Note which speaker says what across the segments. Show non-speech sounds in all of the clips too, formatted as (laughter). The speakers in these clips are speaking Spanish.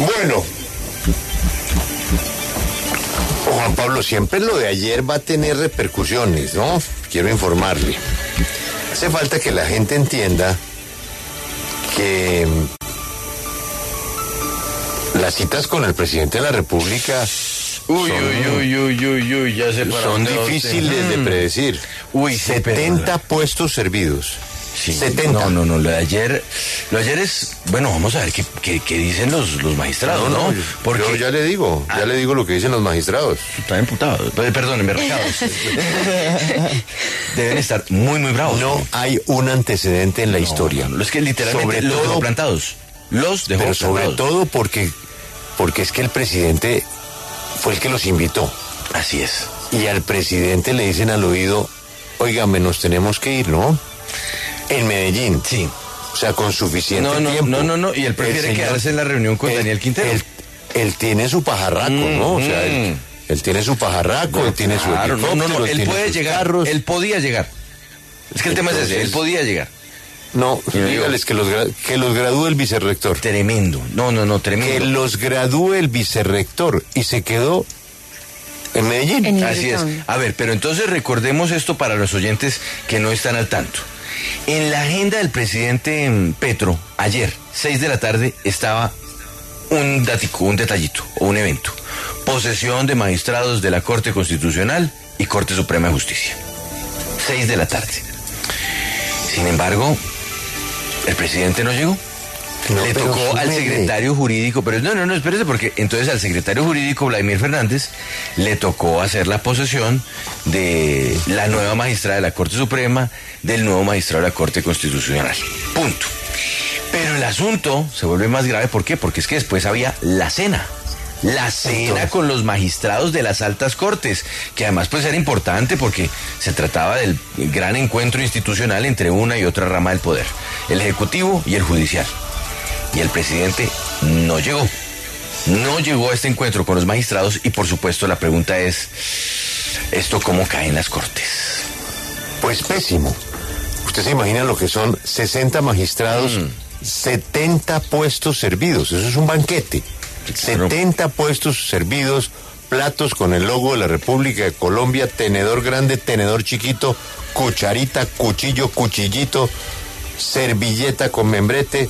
Speaker 1: Bueno. Juan Pablo, siempre lo de ayer va a tener repercusiones, ¿no? Quiero informarle. Hace falta que la gente entienda que las citas con el presidente de la República
Speaker 2: Uy,
Speaker 1: son,
Speaker 2: uy, uy, uy, uy, uy, ya se para
Speaker 1: son
Speaker 2: dónde va usted.
Speaker 1: difíciles de
Speaker 2: Mm.
Speaker 1: predecir.
Speaker 2: Uy, sí, pero-
Speaker 1: 70 puestos servidos.
Speaker 2: Sí,
Speaker 1: 70.
Speaker 2: No, no, no, lo de ayer, lo de ayer es, bueno, vamos a ver qué, qué, qué dicen los, los magistrados, ¿no? Porque
Speaker 1: yo ya le digo, ya le digo lo que dicen los magistrados.
Speaker 2: están imputados, eh, perdón, envergados. Deben estar muy, muy bravos.
Speaker 1: No hay un antecedente en la
Speaker 2: No,
Speaker 1: historia.
Speaker 2: es que literalmente
Speaker 1: Sobre
Speaker 2: los
Speaker 1: todo-
Speaker 2: dejó plantados. Los dejó
Speaker 1: Pero sobre
Speaker 2: plantados.
Speaker 1: todo porque, porque es que el presidente fue el que los invitó.
Speaker 2: Así es.
Speaker 1: Y al presidente le dicen al oído, óigame, nos tenemos que ir, ¿no? En Medellín.
Speaker 2: Sí.
Speaker 1: O sea, con suficiente
Speaker 2: No, no,
Speaker 1: tiempo.
Speaker 2: no, no, no, y él prefiere quedarse en la reunión con Daniel Quintero.
Speaker 1: Él, él tiene su pajarraco, ¿no? O sea, él, él tiene su pajarraco, él tiene su
Speaker 2: Claro, no,
Speaker 1: helicóptero,
Speaker 2: no, no, él puede llegar,
Speaker 1: carros.
Speaker 2: él podía llegar. Es que el tema es ese, él podía llegar.
Speaker 1: No, dígales que los, que los gradúe el vicerrector.
Speaker 2: Tremendo. No, no, no,
Speaker 1: Que
Speaker 2: tremendo.
Speaker 1: los gradúe el vicerrector. Y se quedó en Medellín.
Speaker 3: En
Speaker 2: Así es. A ver, pero entonces recordemos esto para los oyentes que no están al tanto. En la agenda del presidente mm, Petro, ayer, 6 de la tarde, estaba un datico, un detallito, o un evento. Posesión de magistrados de la Corte Constitucional y Corte Suprema de Justicia. 6 de la tarde. Sin embargo, el presidente no llegó.
Speaker 1: No,
Speaker 2: Le tocó al secretario jurídico, pero no, no, no, espérese, porque entonces al secretario jurídico Vladimir Fernández le tocó hacer la posesión de la nueva magistrada de la Corte Suprema, del nuevo magistrado de la Corte Constitucional. Punto. Pero el asunto se vuelve más grave, ¿por qué? Porque es que después había la cena. La cena
Speaker 1: Entonces.
Speaker 2: con los magistrados de las altas cortes, que además pues era importante porque se trataba del gran encuentro institucional entre una y otra rama del poder, el ejecutivo y el judicial. Y el presidente no llegó. No llegó a este encuentro con los magistrados y por supuesto la pregunta es, ¿esto cómo cae en las cortes?
Speaker 1: Pues pésimo. Usted se imagina lo que son 60 magistrados,
Speaker 2: Mm.
Speaker 1: 70 puestos servidos. Eso es un banquete.
Speaker 2: claro.
Speaker 1: 70 puestos servidos, platos con el logo de la República de Colombia, tenedor grande, tenedor chiquito, cucharita, cuchillo, cuchillito, servilleta con membrete,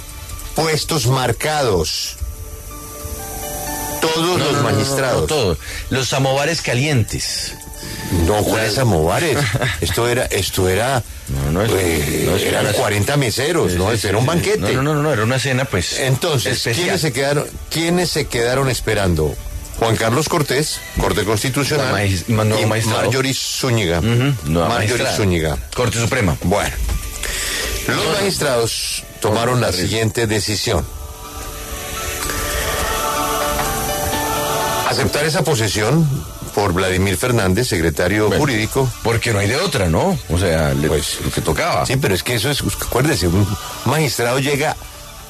Speaker 1: puestos marcados. Todos
Speaker 2: No,
Speaker 1: los
Speaker 2: no,
Speaker 1: magistrados.
Speaker 2: no, todo. Los samovares calientes.
Speaker 1: No, ¿cuáles amovares? (laughs) Esto era, esto era,
Speaker 2: No, no,
Speaker 1: eh,
Speaker 2: no,
Speaker 1: eran
Speaker 2: una-
Speaker 1: 40 meseros, ¿no? Era un banquete.
Speaker 2: No, no, no, no, era una cena pues
Speaker 1: Entonces,
Speaker 2: especial.
Speaker 1: ¿quiénes se quedaron, quiénes se quedaron esperando? Juan Carlos Cortés, Corte Constitucional, y. Marjorie Zúñiga.
Speaker 2: Ujú, nueva
Speaker 1: Marjorie. Zúñiga.
Speaker 2: Corte Suprema.
Speaker 1: Bueno, los magistrados tomaron la siguiente decisión. Aceptar esa posesión por Vladimir Fernández, secretario
Speaker 2: Bueno.
Speaker 1: jurídico.
Speaker 2: Porque no hay de otra, ¿no? O sea, le-
Speaker 1: Pues,
Speaker 2: lo que tocaba.
Speaker 1: Sí, pero es que eso es, acuérdese, un magistrado llega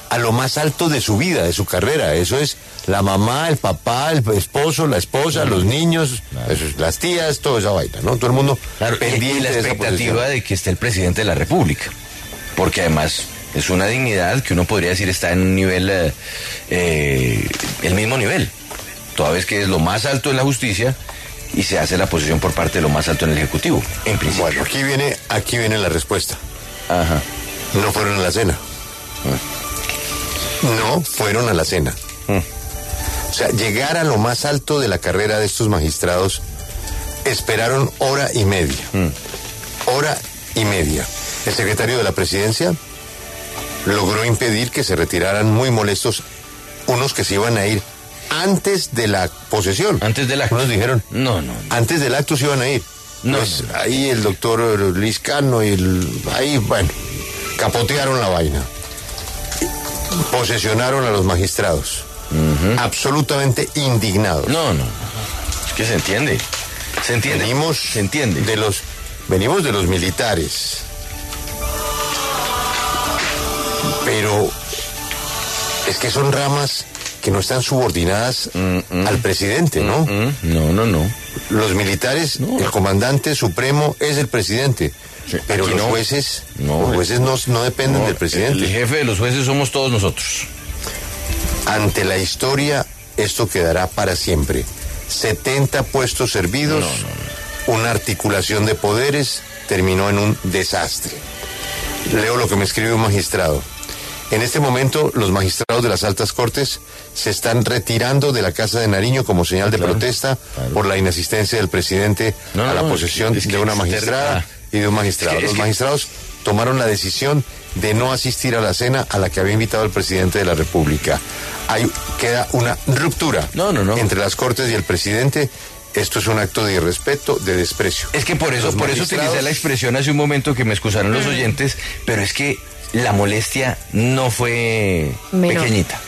Speaker 1: a lo más alto de su vida, de su carrera. Eso es la mamá, el papá, el esposo, la esposa, los niños, eso las tías, toda esa vaina, ¿no? Todo el mundo
Speaker 2: Claro,
Speaker 1: pendiente
Speaker 2: y la expectativa de que esté el presidente de la República. Porque además es una dignidad que uno podría decir está en un nivel, eh, eh, el mismo nivel. Toda vez que es lo más alto en la justicia y se hace la posición por parte de lo más alto en el Ejecutivo, en principio.
Speaker 1: Bueno, aquí viene, aquí viene la respuesta.
Speaker 2: Ajá.
Speaker 1: No fueron a la cena. No fueron a la cena. O sea, llegar a lo más alto de la carrera de estos magistrados, esperaron hora y media. Hora y media. El secretario de la presidencia logró impedir que se retiraran muy molestos unos que se iban a ir antes de la posesión.
Speaker 2: Antes del acto.
Speaker 1: Unos dijeron,
Speaker 2: No, no.
Speaker 1: antes del acto se iban a ir.
Speaker 2: No,
Speaker 1: Pues
Speaker 2: no,
Speaker 1: ahí el doctor Luis Cano y el, ahí, bueno, capotearon la vaina. Posesionaron a los magistrados. Absolutamente indignados.
Speaker 2: No, no. no. Es que se entiende. Se entiende.
Speaker 1: venimos
Speaker 2: Se entiende.
Speaker 1: de los venimos de los militares. Pero es que son ramas que no están subordinadas al presidente, ¿no?
Speaker 2: Mm, No, no, no.
Speaker 1: Los militares, el comandante supremo es el presidente.
Speaker 2: Sí,
Speaker 1: pero los
Speaker 2: no.
Speaker 1: jueces,
Speaker 2: No,
Speaker 1: los jueces no, no dependen del presidente.
Speaker 2: El jefe de los jueces somos todos nosotros.
Speaker 1: Ante la historia, esto quedará para siempre. 70 puestos servidos, una articulación de poderes, terminó en un desastre. Leo lo que me escribe un magistrado. En este momento, los magistrados de las altas cortes se están retirando de la Casa de Nariño como señal de protesta por la inasistencia del presidente a la posesión de una magistrada y de un magistrado. los magistrados tomaron la decisión de no asistir a la cena a la que había invitado el presidente de la República. Hay, queda una ruptura entre las cortes y el presidente esto es un acto de irrespeto, de desprecio.
Speaker 2: Es que por eso, por eso utilicé la expresión hace un momento que me excusaron los oyentes, pero es que la molestia no fue pequeñita.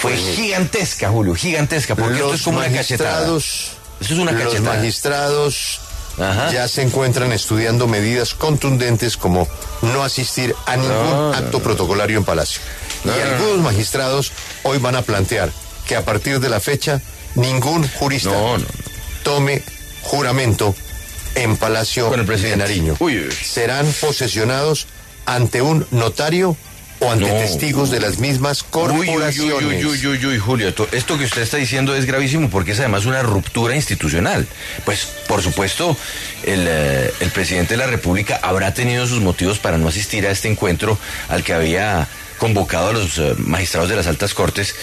Speaker 2: Fue gigantesca, Julio, gigantesca, porque esto es como una cachetada. Esto
Speaker 1: es una cachetada. Los magistrados ya se encuentran estudiando medidas contundentes como no asistir a ningún acto protocolario en Palacio. y algunos magistrados hoy van a plantear que a partir de la fecha ningún jurista tome juramento en Palacio de Nariño. Serán posesionados ante un notario o ante testigos de las mismas corporaciones.
Speaker 2: Uy, uy, uy, uy, Julio, esto, que usted está diciendo es gravísimo porque es además una ruptura institucional. Pues, por supuesto, el, eh, el presidente de la República habrá tenido sus motivos para no asistir a este encuentro al que había convocado a los eh, magistrados de las altas cortes,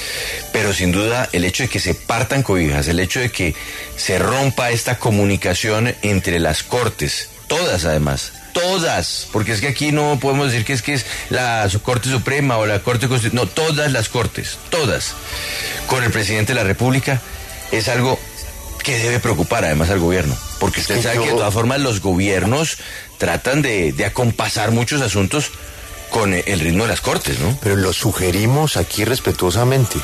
Speaker 2: pero sin duda el hecho de que se partan cobijas, el hecho de que se rompa esta comunicación entre las cortes, todas además, todas, porque es que aquí no podemos decir que es que es la Corte Suprema o la Corte Constitucional, no, todas las cortes, todas, con el presidente de la República, es algo que debe preocupar además al gobierno, porque usted sabe que de todas formas los gobiernos tratan de, de acompasar muchos asuntos con el ritmo de las cortes, ¿no?
Speaker 1: Pero lo sugerimos aquí respetuosamente.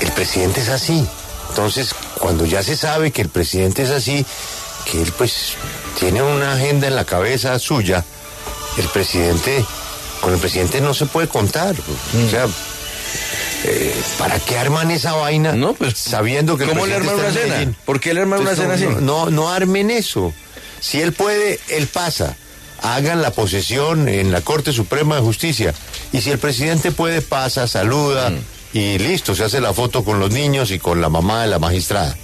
Speaker 1: El presidente es así. Entonces, cuando ya se sabe que el presidente es así, que él pues tiene una agenda en la cabeza suya, el presidente, con el presidente no se puede contar. O sea, eh, ¿para qué arman esa vaina?
Speaker 2: No, pues sabiendo que...
Speaker 1: ¿Cómo le arman una cena? ¿Por qué le arman una cena así? No, no armen eso. Si él puede, él pasa hagan la posesión en la Corte Suprema de Justicia. Y si el presidente puede, pasa, saluda mm. y listo, se hace la foto con los niños y con la mamá de la magistrada.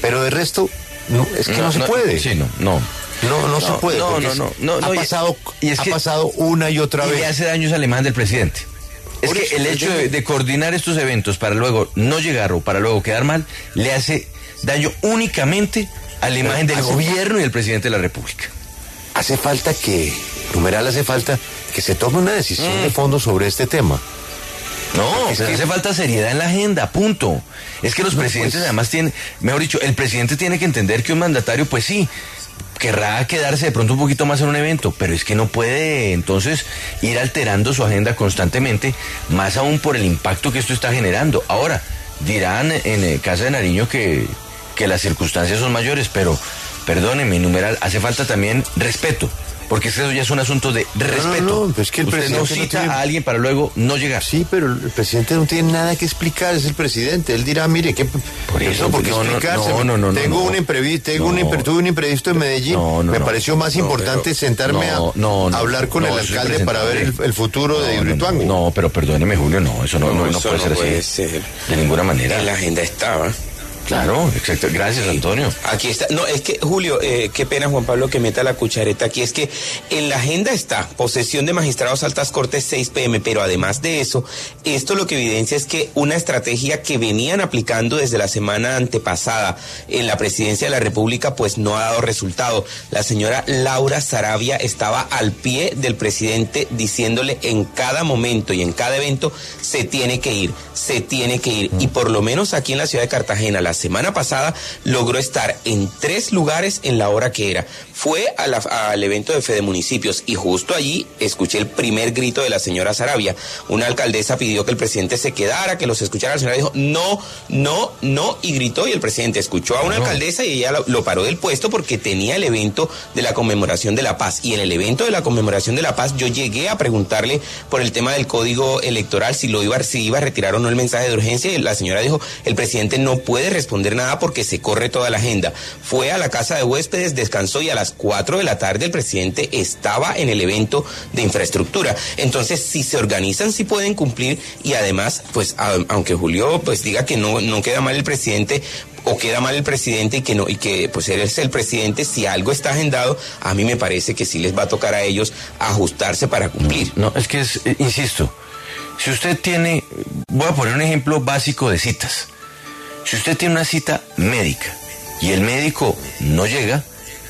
Speaker 1: Pero de resto, es que no, se puede.
Speaker 2: Sí, no, no.
Speaker 1: No, no, se puede. No, no, no, Ha pasado, y es ha pasado una y otra vez.
Speaker 2: Y hace daños alemán del presidente. Es que el hecho de, coordinar estos eventos para luego no llegar o para luego quedar mal, le hace daño únicamente a la imagen del gobierno y del presidente de la República
Speaker 1: hace falta que, numeral hace falta que se tome una decisión de mm. fondo sobre este tema.
Speaker 2: No, es que hace falta seriedad en la agenda, punto. Es que los presidentes pues. además tienen, mejor dicho, el presidente tiene que entender que un mandatario, pues sí, querrá quedarse de pronto un poquito más en un evento, pero es que no puede entonces ir alterando su agenda constantemente, más aún por el impacto que esto está generando. Ahora, dirán en Casa de Nariño que, que las circunstancias son mayores, pero perdóneme, numeral, hace falta también respeto. Porque eso ya es un asunto de respeto. No,
Speaker 1: no, es que el presidente
Speaker 2: no cita a alguien para luego no llegar.
Speaker 1: Sí, pero el presidente no tiene nada que explicar, es el presidente. Él dirá, mire, ¿qué? Por eso, porque no, explicarse. No, no, no, tengo un imprevisto, tengo un tuve un imprevisto en Medellín. me pareció más importante sentarme a, hablar con el alcalde para ver el, futuro de Hidroituango.
Speaker 2: No, pero perdóneme, Julio, no, eso no, no, puede ser así. De ninguna manera.
Speaker 3: En la agenda estaba.
Speaker 2: Claro, exacto. Gracias, Antonio.
Speaker 3: Aquí está. No, es que, Julio, eh, qué pena, Juan Pablo, que meta la cuchareta aquí. Es que en la agenda está posesión de magistrados altas cortes 6 pm, pero además de eso, esto lo que evidencia es que una estrategia que venían aplicando desde la semana antepasada en la presidencia de la República, pues no ha dado resultado. La señora Laura Sarabia estaba al pie del presidente diciéndole en cada momento y en cada evento se tiene que ir, se tiene que ir. Y por lo menos aquí en la ciudad de Cartagena, las semana pasada logró estar en tres lugares en la hora que era. Fue al evento de Fede Municipios y justo allí escuché el primer grito de la señora Sarabia. Una alcaldesa pidió que el presidente se quedara, que los escuchara. La señora dijo no, no, no y gritó y el presidente escuchó a una alcaldesa y ella lo, paró del puesto porque tenía el evento de la conmemoración de la paz. Y en el evento de la conmemoración de la paz yo llegué a preguntarle por el tema del código electoral si lo iba, si iba a retirar o no el mensaje de urgencia y la señora dijo el presidente no puede responder nada porque se corre toda la agenda. Fue a la casa de huéspedes, descansó y a las 4 de la tarde el presidente estaba en el evento de infraestructura. Entonces, si se organizan, sí pueden cumplir y además, pues, aunque Julio pues diga que no, no queda mal el presidente, o queda mal el presidente y que no y que pues él es el presidente si algo está agendado a mí me parece que sí les va a tocar a ellos ajustarse para cumplir
Speaker 2: no, es que es, eh, insisto si usted tiene voy a poner un ejemplo básico de citas si usted tiene una cita médica y el médico no llega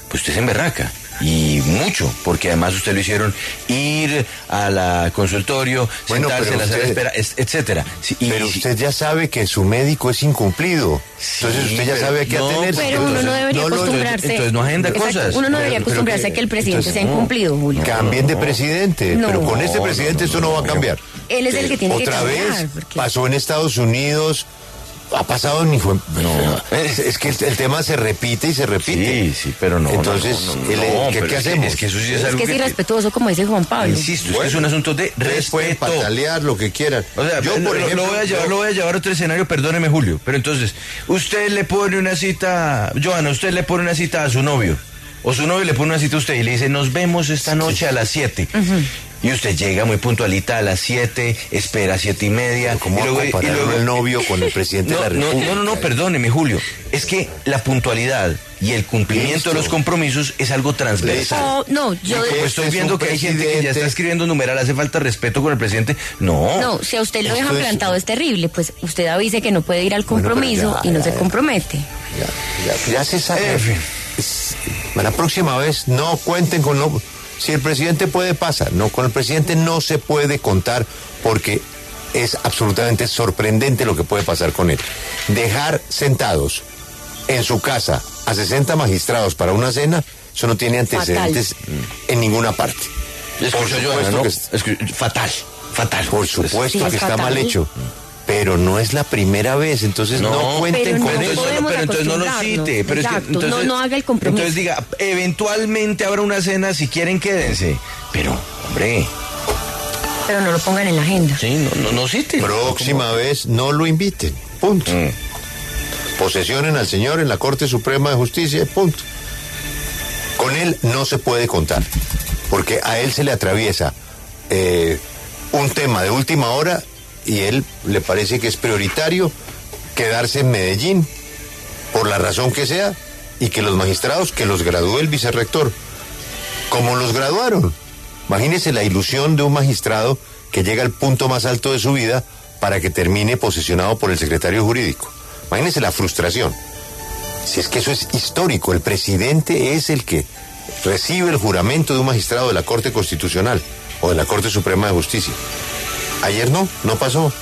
Speaker 2: pues usted se emberraca y mucho, porque además usted lo hicieron ir a la consultorio, sentarse en la sala de espera, etcétera.
Speaker 1: pero usted ya sabe que su médico es incumplido. entonces usted ya sabe a qué atenerse.
Speaker 4: Pero uno no debería acostumbrarse.
Speaker 2: Entonces no agenda cosas.
Speaker 4: Uno no debería acostumbrarse a que el presidente sea incumplido, Julio.
Speaker 1: Cambien de presidente, pero con este presidente esto no va a cambiar.
Speaker 4: Él es el que tiene
Speaker 1: que
Speaker 4: cambiar.
Speaker 1: Otra vez pasó en Estados Unidos, ha pasado ni fue. No. Es, que el, tema se repite y se repite.
Speaker 2: Sí, sí, pero no.
Speaker 1: Entonces, ¿qué, hacemos?
Speaker 4: Es que eso sí es, algo. Es que es irrespetuoso, como dice Juan Pablo.
Speaker 2: Insisto, es que es un asunto de respeto.
Speaker 1: patalear lo que quieran.
Speaker 2: O sea, yo, por ejemplo. Lo voy, a llevar, lo voy a llevar a otro escenario, perdóneme, Julio. Pero entonces, usted le pone una cita. Joana, usted le pone una cita a su novio. O su novio le pone una cita a usted y le dice, nos vemos esta noche a las 7. Y usted llega muy puntualita a las 7, espera a siete y media.
Speaker 1: ¿Cómo y luego, y luego el novio con el presidente
Speaker 2: no,
Speaker 1: de la República?
Speaker 2: No, no, no, perdóneme, Julio. Es que la puntualidad y el cumplimiento de los compromisos es algo transversal.
Speaker 4: No, no, yo...
Speaker 2: como estoy viendo que hay gente que ya está escribiendo numeral, hace falta respeto con el presidente. No.
Speaker 4: No, si a usted lo dejan plantado es terrible, pues usted avise que no puede ir al compromiso y no se compromete.
Speaker 1: Ya, ya, se sabe. En fin. La próxima vez no cuenten con lo si el presidente puede, pasa. No, con el presidente no se puede contar porque es absolutamente sorprendente lo que puede pasar con él. Dejar sentados en su casa a 60 magistrados para una cena, eso no tiene antecedentes en ninguna parte.
Speaker 2: Que es, fatal, fatal.
Speaker 1: Por supuesto que está mal hecho pero no es la primera vez, entonces no, cuenten con
Speaker 2: eso. pero entonces no lo cite, pero es que, entonces,
Speaker 4: no, haga el compromiso.
Speaker 2: Entonces diga, eventualmente habrá una cena, si quieren quédense, pero hombre.
Speaker 4: Pero no lo pongan en la agenda.
Speaker 2: Sí, no, no, no cite.
Speaker 1: Próxima vez no lo inviten, punto. Mm. Posesionen al señor en la Corte Suprema de Justicia, punto. Con él no se puede contar, porque a él se le atraviesa eh, un tema de última hora y él le parece que es prioritario quedarse en Medellín, por la razón que sea, y que los magistrados, que los gradúe el vicerrector, como los graduaron. Imagínese la ilusión de un magistrado que llega al punto más alto de su vida para que termine posesionado por el secretario jurídico. Imagínese la frustración. Si es que eso es histórico, el presidente es el que recibe el juramento de un magistrado de la Corte Constitucional o de la Corte Suprema de Justicia. Ayer no, no pasó.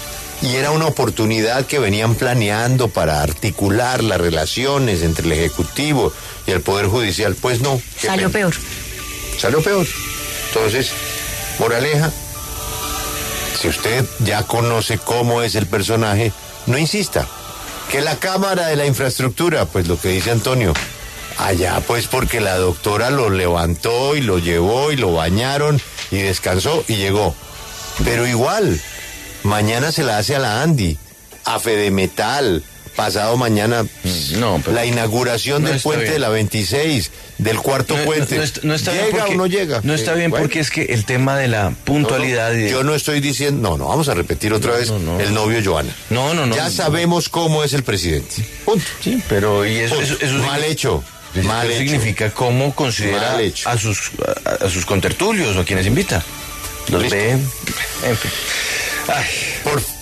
Speaker 1: Y era una oportunidad que venían planeando para articular las relaciones entre el Ejecutivo y el Poder Judicial. Pues no.
Speaker 4: Salió peor.
Speaker 1: Salió peor. Entonces, moraleja, si usted ya conoce cómo es el personaje, no insista. Que la Cámara de la Infraestructura, pues lo que dice Antonio, allá pues porque la doctora lo levantó y lo llevó y lo bañaron y descansó y llegó. Pero igual, mañana se la hace a la Andy, a Fede Metal, pasado mañana mm, la inauguración del puente de la 26, del cuarto puente. No, está ¿Llega o no llega?
Speaker 2: No está bien porque es que el tema de la puntualidad.
Speaker 1: Yo no estoy diciendo, no, no, vamos a repetir otra vez el novio Joana.
Speaker 2: No, no, no.
Speaker 1: Ya sabemos cómo es el presidente. Punto.
Speaker 2: Sí, pero y eso,
Speaker 1: mal hecho. Mal
Speaker 2: significa cómo considera a sus a, sus contertulios o a quienes invita. Los ve. En fin. Ay.
Speaker 1: Por